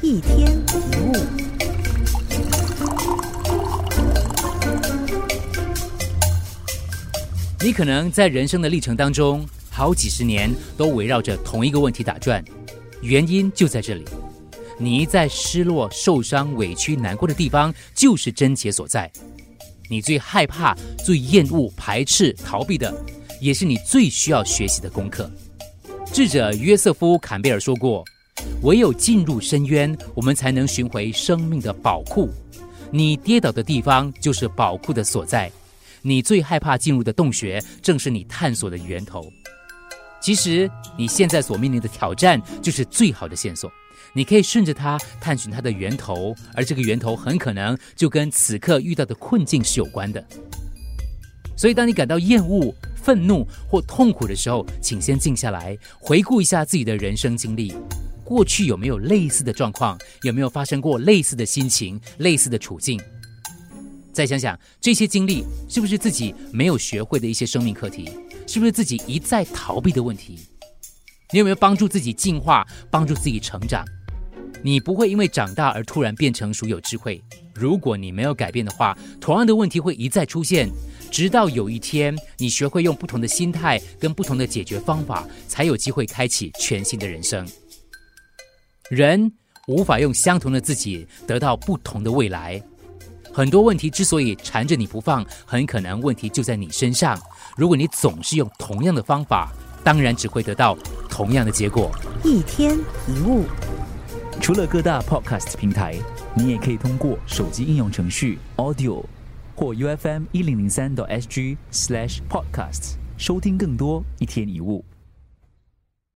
一天一物。你可能在人生的历程当中，好几十年都围绕着同一个问题打转，原因就在这里。你一再失落、受伤、委屈、难过的地方，就是症结所在。你最害怕、最厌恶、排斥、逃避的，也是你最需要学习的功课。智者约瑟夫·坎贝尔说过：“唯有进入深渊，我们才能寻回生命的宝库。你跌倒的地方，就是宝库的所在。你最害怕进入的洞穴，正是你探索的源头。其实，你现在所面临的挑战，就是最好的线索。”你可以顺着它探寻它的源头，而这个源头很可能就跟此刻遇到的困境是有关的。所以，当你感到厌恶、愤怒或痛苦的时候，请先静下来，回顾一下自己的人生经历，过去有没有类似的状况，有没有发生过类似的心情、类似的处境？再想想这些经历是不是自己没有学会的一些生命课题，是不是自己一再逃避的问题？你有没有帮助自己进化，帮助自己成长？你不会因为长大而突然变成熟有智慧。如果你没有改变的话，同样的问题会一再出现，直到有一天你学会用不同的心态跟不同的解决方法，才有机会开启全新的人生。人无法用相同的自己得到不同的未来。很多问题之所以缠着你不放，很可能问题就在你身上。如果你总是用同样的方法，当然只会得到同样的结果。一天一物。除了各大 podcast 平台，你也可以通过手机应用程序 Audio 或 UFM 一零零三 SG slash podcast 收听更多一天一物。